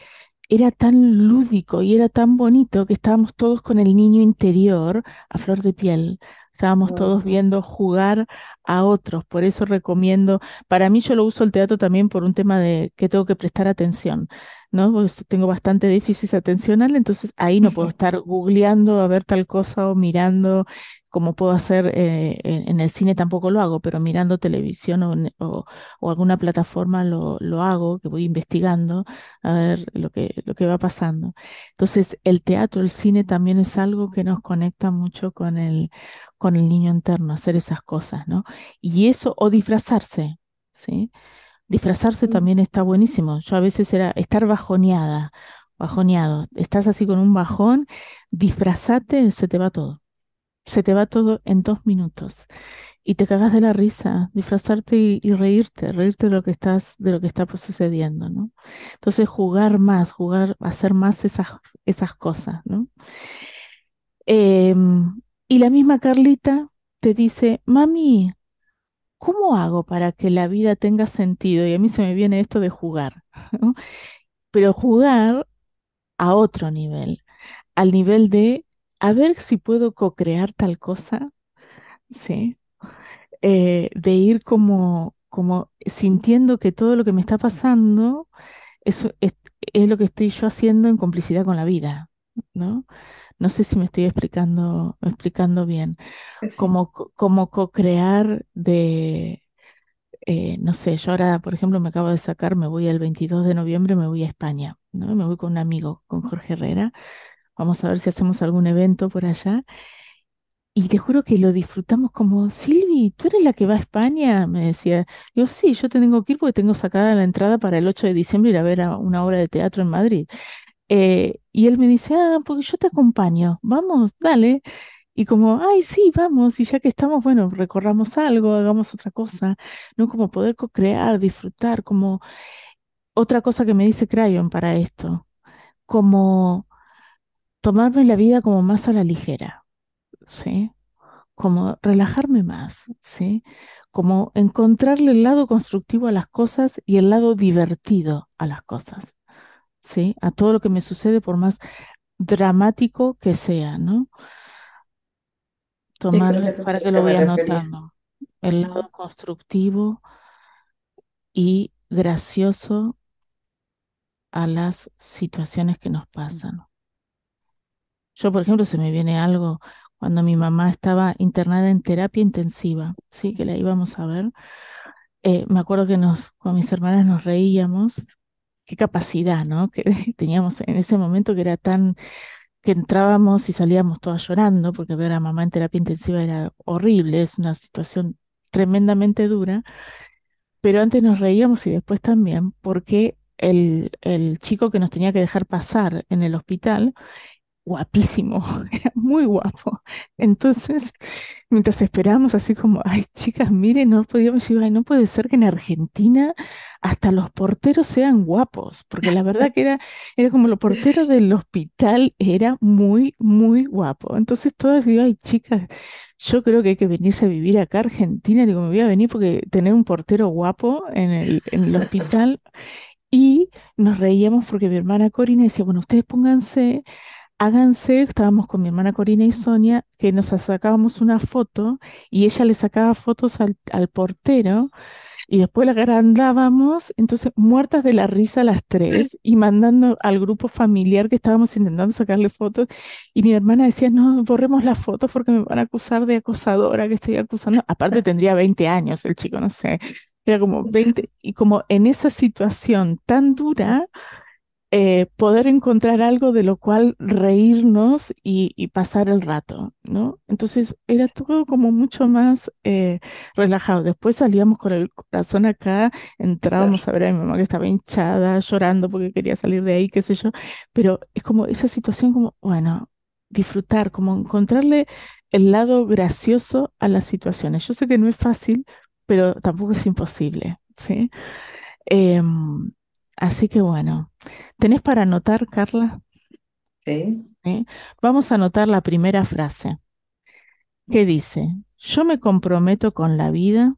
era tan lúdico y era tan bonito que estábamos todos con el niño interior a flor de piel. Estábamos todos viendo jugar a otros. Por eso recomiendo, para mí yo lo uso el teatro también por un tema de que tengo que prestar atención, ¿no? Porque tengo bastante déficit atencional, entonces ahí no puedo [LAUGHS] estar googleando a ver tal cosa o mirando como puedo hacer eh, en, el cine tampoco lo hago, pero mirando televisión o, o- o alguna plataforma lo, lo hago, que voy investigando a ver lo que, lo que va pasando. Entonces, el teatro, el cine también es algo que nos conecta mucho con el, con el niño interno, hacer esas cosas, ¿no? Y eso, o disfrazarse, ¿sí? Disfrazarse Mm, también está buenísimo. Yo a veces era estar bajoneada, bajoneado. Estás así con un bajón, disfrazate, se te va todo. Se te va todo en dos minutos y te cagas de la risa, disfrazarte y, y reírte, reírte de lo que estás, de lo que está sucediendo, ¿no? Entonces jugar más, jugar, hacer más esas, esas cosas, ¿no? Em, y la misma Carlita te dice, mami, ¿cómo hago para que la vida tenga sentido? Y a mí se me viene esto de jugar. Pero jugar a otro nivel, al nivel de a ver si puedo co-crear tal cosa, ¿sí? eh, de ir como, como sintiendo que todo lo que me está pasando es, es lo que estoy yo haciendo en complicidad con la vida, ¿no? No sé si me estoy explicando, explicando bien. Sí. Como, co- como co-crear de, eh, no sé, yo ahora, por ejemplo, me acabo de sacar, me voy el 22 de noviembre, me voy a España, ¿no? Me voy con un amigo, con Jorge Herrera. Vamos a ver si hacemos algún evento por allá. Y te juro que lo disfrutamos como, Silvi, ¿tú eres la que va a España? Me decía. Yo, sí, yo te tengo que ir porque tengo sacada la entrada para el 8 de diciembre ir a ver a una obra de teatro en Madrid. Eh, y él me dice, ah, porque yo te acompaño, vamos, dale. Y como, ay, sí, vamos, y ya que estamos, bueno, recorramos algo, hagamos otra cosa, ¿no? Como poder co-crear, disfrutar, como otra cosa que me dice Crayon para esto, como tomarme la vida como más a la ligera, ¿sí? Como relajarme más, ¿sí? Como encontrarle el lado constructivo a las cosas y el lado divertido a las cosas, ¿sí? A todo lo que me sucede, por más dramático que sea, ¿no? Sí, que a para que lo refería. anotando, el lado constructivo y gracioso a las situaciones que nos pasan. Yo, por ejemplo, se me viene algo cuando mi mamá estaba internada en terapia intensiva, sí, que la íbamos a ver. eh, me acuerdo que nos, con mis hermanas nos reíamos, qué capacidad, ¿no? Que [LAUGHS] teníamos en ese momento que era tan, que entrábamos y salíamos todas llorando, porque ver a mamá en terapia intensiva era horrible, es una situación tremendamente dura, pero antes nos reíamos y después también, porque el, el chico que nos tenía que dejar pasar en el hospital, guapísimo, [LAUGHS] muy guapo. Entonces, mientras esperábamos así como, ay, chicas, miren, no podíamos decir, ay, no puede ser que en Argentina hasta los porteros sean guapos, porque la verdad que era, era como los porteros del hospital, era muy, muy guapo. Entonces todas digo, ay, chicas, yo creo que hay que venirse a vivir acá a Argentina, digo, me voy a venir porque tener un portero guapo en el, en el hospital. Y nos reíamos porque mi hermana Corina decía, bueno, ustedes pónganse Háganse, estábamos con mi hermana Corina y Sonia, que nos sacábamos una foto y ella le sacaba fotos al, al portero y después la agrandábamos, entonces muertas de la risa las tres y mandando al grupo familiar que estábamos intentando sacarle fotos y mi hermana decía, no, borremos las fotos porque me van a acusar de acosadora, que estoy acusando. Aparte tendría 20 años el chico, no sé, era como 20 y como en esa situación tan dura eh, poder encontrar algo de lo cual reírnos y, y pasar el rato, ¿no? Entonces era todo como mucho más eh, relajado. Después salíamos con el corazón acá, Claro, entrábamos a ver a mi mamá que estaba hinchada, llorando porque quería salir de ahí, qué sé yo, pero es como esa situación como, bueno, disfrutar, como encontrarle el lado gracioso a las situaciones. Yo sé que no es fácil, pero tampoco es imposible, ¿sí? Em, así que bueno, ¿tenés para anotar, Carla? sí. ¿Eh? Vamos a anotar la primera frase que dice, yo me comprometo con la vida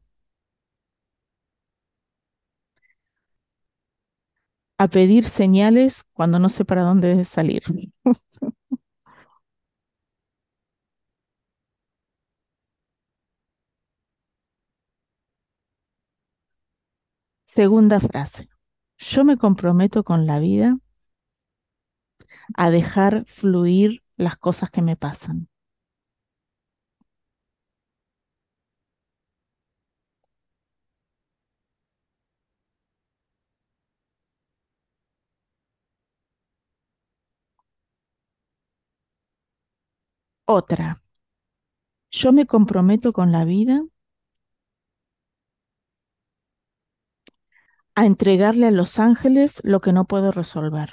a pedir señales cuando no sé para dónde salir. [LAUGHS] Segunda frase, yo me comprometo con la vida a dejar fluir las cosas que me pasan. Otra, yo me comprometo con la vida a entregarle a los ángeles lo que no puedo resolver.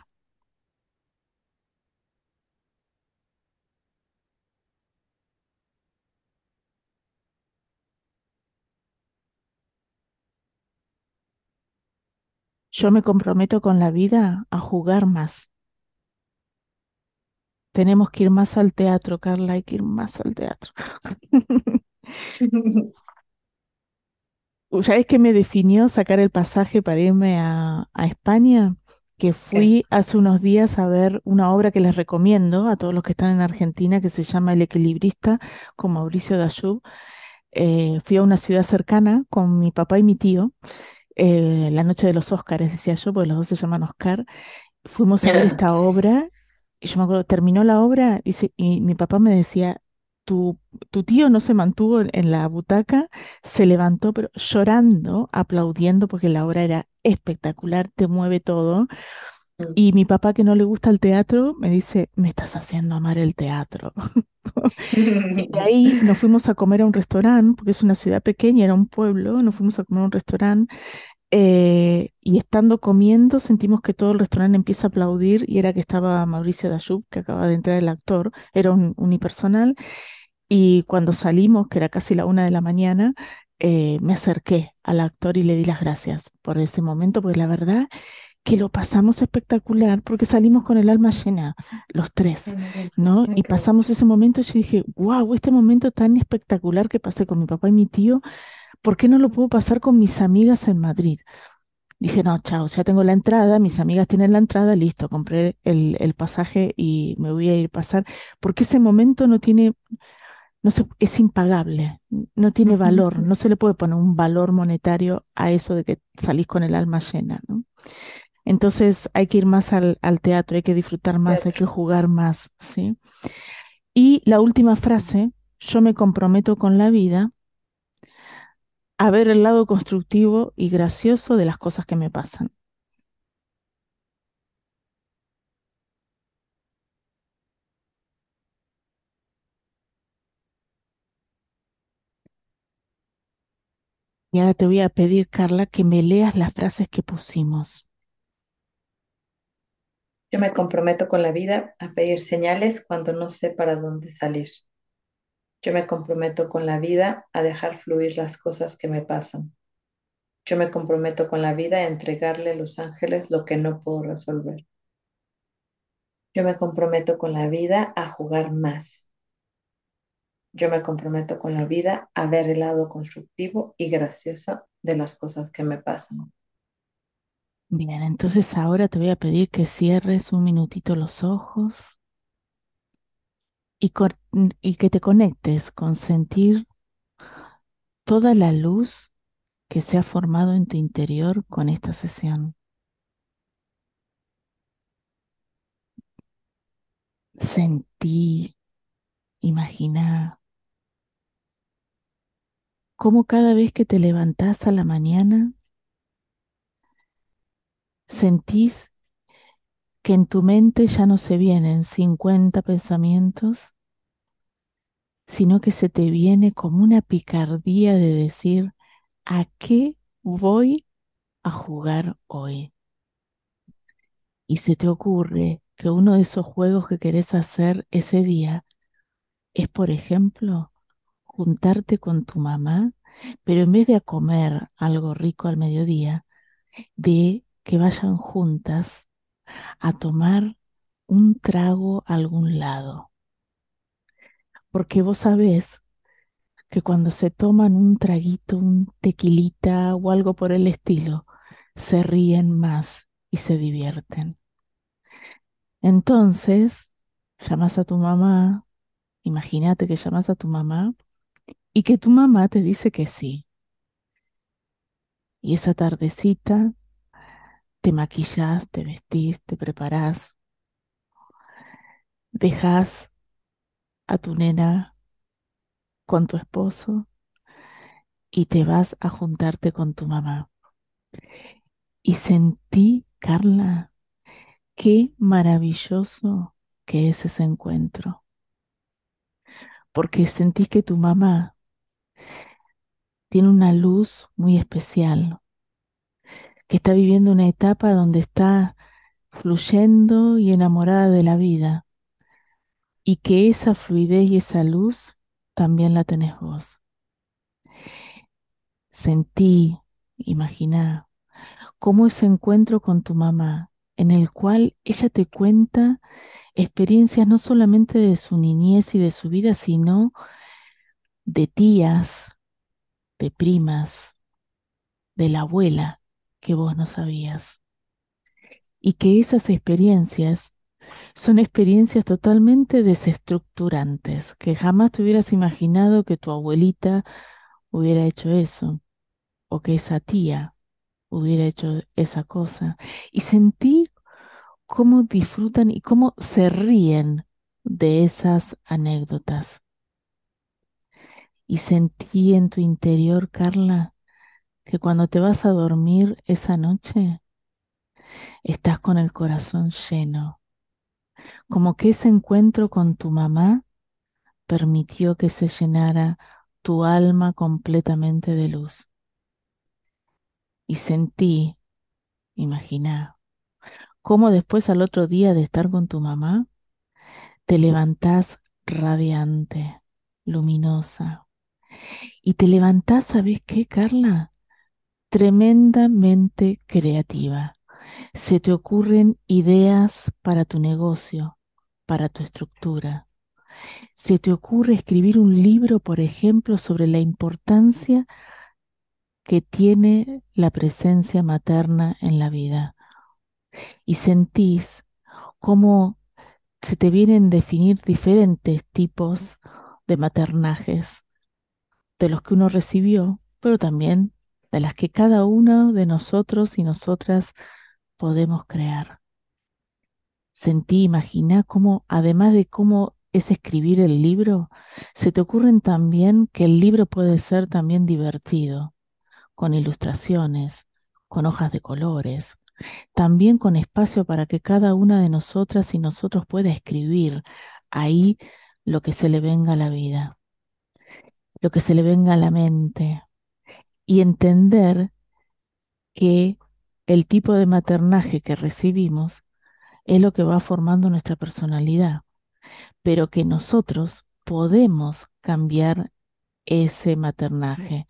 Yo me comprometo con la vida a jugar más. Tenemos que ir más al teatro, Carla, hay que ir más al teatro. [LAUGHS] ¿Sabes qué me definió sacar el pasaje para irme a, a España? Que ¿Qué? fui hace unos días a ver una obra que les recomiendo a todos los que están en Argentina, que se llama El Equilibrista, con Mauricio Dayub. Eh, fui a una ciudad cercana con mi papá y mi tío, eh, la noche de los Óscares, decía yo, porque los dos se llaman Oscar. Fuimos a ver [LAUGHS] esta obra Y yo me acuerdo, terminó la obra y, se- y mi papá me decía, tu, tu tío no se mantuvo en, en la butaca, se levantó, pero llorando, aplaudiendo porque la obra era espectacular, te mueve todo. Mm. Y mi papá, que no le gusta el teatro, me dice, me estás haciendo amar el teatro. [LAUGHS] Y de ahí nos fuimos a comer a un restaurante, porque es una ciudad pequeña, era un pueblo, nos fuimos a comer a un restaurante eh, y estando comiendo sentimos que todo el restaurante empieza a aplaudir y era que estaba Mauricio Dayub, que acaba de entrar el actor, era un unipersonal y cuando salimos, que era casi la una de la mañana, eh, me acerqué al actor y le di las gracias por ese momento, porque la verdad que lo pasamos espectacular, porque salimos con el alma llena, los tres. ¿no? Y pasamos ese momento y yo dije, wow, este momento tan espectacular que pasé con mi papá y mi tío, ¿por qué no lo puedo pasar con mis amigas en Madrid? Dije, no, chao, ya tengo la entrada, mis amigas tienen la entrada, listo, compré el, el pasaje y me voy a ir a pasar, porque ese momento no tiene, no se, es impagable, no tiene valor, no se le puede poner un valor monetario a eso de que salís con el alma llena, ¿no? Entonces hay que ir más al, al teatro, hay que disfrutar más, hay que jugar más, ¿sí? Y la última frase, yo me comprometo con la vida a ver el lado constructivo y gracioso de las cosas que me pasan. Y ahora te voy a pedir, Carla, que me leas las frases que pusimos. Yo me comprometo con la vida a pedir señales cuando no sé para dónde salir. Yo me comprometo con la vida a dejar fluir las cosas que me pasan. Yo me comprometo con la vida a entregarle a los ángeles lo que no puedo resolver. Yo me comprometo con la vida a jugar más. Yo me comprometo con la vida a ver el lado constructivo y gracioso de las cosas que me pasan. Bien, entonces ahora te voy a pedir que cierres un minutito los ojos y, que te conectes con sentir toda la luz que se ha formado en tu interior con esta sesión. Sentí, imagina cómo cada vez que te levantás a la mañana, sentís que en tu mente ya no se vienen 50 pensamientos, sino que se te viene como una picardía de decir, ¿a qué voy a jugar hoy? Y se te ocurre que uno de esos juegos que querés hacer ese día es, por ejemplo, juntarte con tu mamá, pero en vez de a comer algo rico al mediodía, de que vayan juntas a tomar un trago a algún lado. Porque vos sabés que cuando se toman un traguito, un tequilita o algo por el estilo, se ríen más y se divierten. Entonces, llamas a tu mamá, imagínate que llamas a tu mamá y que tu mamá te dice que sí. Y esa tardecita te maquillas, te vestís, te preparás, dejas a tu nena con tu esposo y te vas a juntarte con tu mamá. Y sentí, Carla, qué maravilloso que es ese encuentro. Porque sentís que tu mamá tiene una luz muy especial, que está viviendo una etapa donde está fluyendo y enamorada de la vida, y que esa fluidez y esa luz también la tenés vos. Sentí, imaginá, cómo ese encuentro con tu mamá, en el cual ella te cuenta experiencias no solamente de su niñez y de su vida, sino de tías, de primas, de la abuela que vos no sabías. Y que esas experiencias son experiencias totalmente desestructurantes, que jamás te hubieras imaginado que tu abuelita hubiera hecho eso, o que esa tía hubiera hecho esa cosa. Y sentí cómo disfrutan y cómo se ríen de esas anécdotas. Y sentí en tu interior, Carla, que cuando te vas a dormir esa noche, estás con el corazón lleno, como que ese encuentro con tu mamá permitió que se llenara tu alma completamente de luz. Y sentí, imagina, cómo después al otro día de estar con tu mamá, te levantás radiante, luminosa. Y te levantás, ¿sabes qué, Carla? Tremendamente creativa. Se te ocurren ideas para tu negocio, para tu estructura. Se te ocurre escribir un libro, por ejemplo, sobre la importancia que tiene la presencia materna en la vida. Y sentís cómo se te vienen a definir diferentes tipos de maternajes, de los que uno recibió, pero también de las que cada uno de nosotros y nosotras podemos crear. Sentí, imagina cómo, además de cómo es escribir el libro, se te ocurren también que el libro puede ser también divertido, con ilustraciones, con hojas de colores, también con espacio para que cada una de nosotras y nosotros pueda escribir ahí lo que se le venga a la vida, lo que se le venga a la mente, y entender que el tipo de maternaje que recibimos es lo que va formando nuestra personalidad, pero que nosotros podemos cambiar ese maternaje.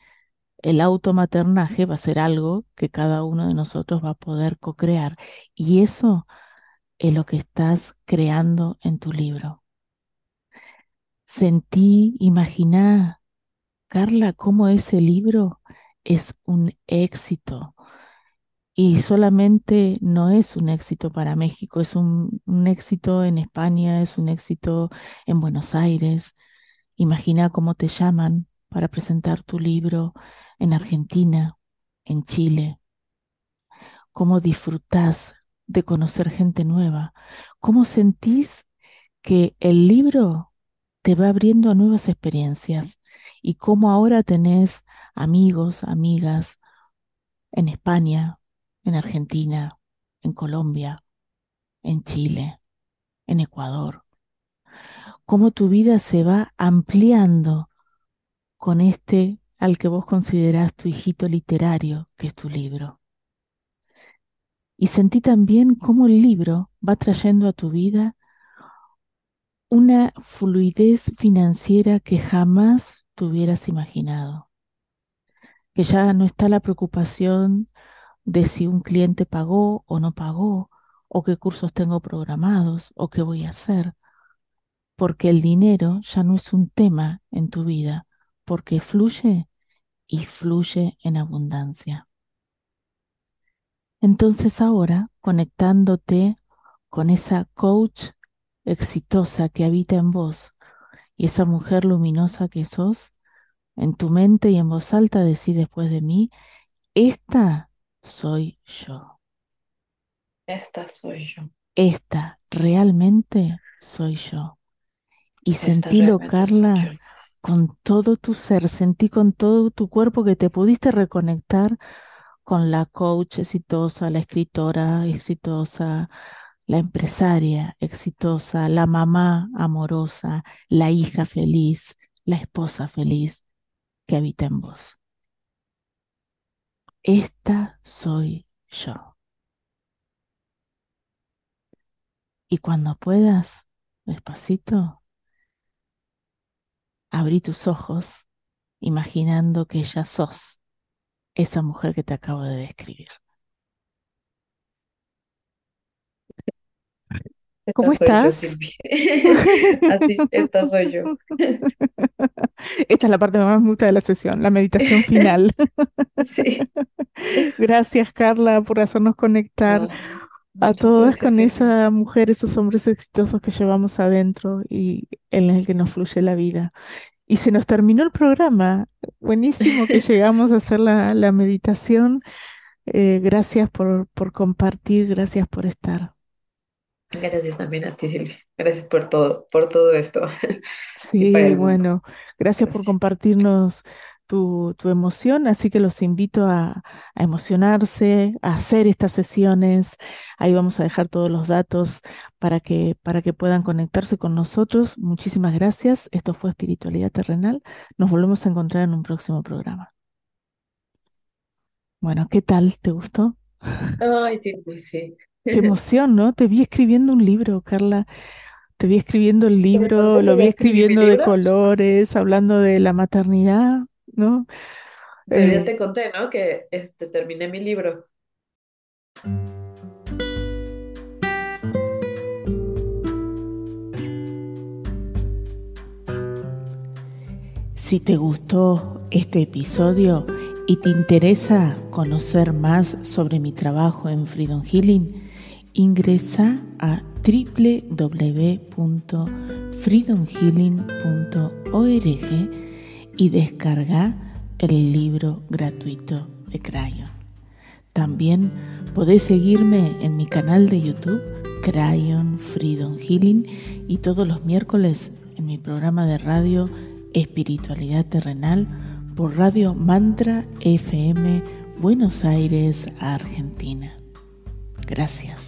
El automaternaje va a ser algo que cada uno de nosotros va a poder co-crear y eso es lo que estás creando en tu libro. Sentí, imaginá, Carla, cómo ese libro es un éxito. Y solamente no es un éxito para México, es un, un éxito en España, es un éxito en Buenos Aires. Imagina cómo te llaman para presentar tu libro en Argentina, en Chile. Cómo disfrutás de conocer gente nueva. Cómo sentís que el libro te va abriendo a nuevas experiencias y cómo ahora tenés amigos, amigas en España, en Argentina, en Colombia, en Chile, en Ecuador. Cómo tu vida se va ampliando con este al que vos considerás tu hijito literario, que es tu libro. Y sentí también cómo el libro va trayendo a tu vida una fluidez financiera que jamás te hubieras imaginado. Que ya no está la preocupación de si un cliente pagó o no pagó, o qué cursos tengo programados, o qué voy a hacer, porque el dinero ya no es un tema en tu vida, porque fluye y fluye en abundancia. Entonces ahora, conectándote con esa coach exitosa que habita en vos y esa mujer luminosa que sos, en tu mente y en voz alta decís después de mí, esta soy yo. Esta soy yo. Esta realmente soy yo. Y Esta sentílo, Carla, con todo tu ser, sentí con todo tu cuerpo que te pudiste reconectar con la coach exitosa, la escritora exitosa, la empresaria exitosa, la mamá amorosa, la hija feliz, la esposa feliz que habita en vos. Esta soy yo. Y cuando puedas, despacito, abrí tus ojos imaginando que ya sos esa mujer que te acabo de describir. ¿Cómo estás? [LAUGHS] Así, esta soy yo. [LAUGHS] Esta es la parte más gusta de la sesión, la meditación final. [LAUGHS] Sí. Gracias, Carla, por hacernos conectar No, a todas con esa mujer, esos hombres exitosos que llevamos adentro y en el que nos fluye la vida. Y se nos terminó el programa. Buenísimo que llegamos a hacer la, la meditación. Eh, gracias por, por compartir, gracias por estar. Gracias también a ti, Silvia. Gracias por todo, por todo esto. [LAUGHS] Sí, bueno, gracias por Gracias. compartirnos tu, tu emoción, así que los invito a, a emocionarse, a hacer estas sesiones. Ahí vamos a dejar todos los datos para que, para que puedan conectarse con nosotros. Muchísimas gracias. Esto fue Espiritualidad Terrenal. Nos volvemos a encontrar en un próximo programa. Bueno, ¿qué tal? ¿Te gustó? Ay, sí, pues sí. Qué [LAUGHS] emoción, ¿no? Te vi escribiendo un libro, Carla. Te vi escribiendo el ¿Te libro, lo vi escribiendo de colores, hablando de la maternidad, ¿no? Pero ya Eh, te conté, ¿no? Que este, terminé mi libro. si te gustó este episodio y te interesa conocer más sobre mi trabajo en Freedom Healing, ingresa a www.freedomhealing.org y descarga el libro gratuito de Crayon. También podés seguirme en mi canal de YouTube, Crayon Freedom Healing, y todos los miércoles en mi programa de radio Espiritualidad Terrenal por Radio Mantra FM Buenos Aires, Argentina. Gracias.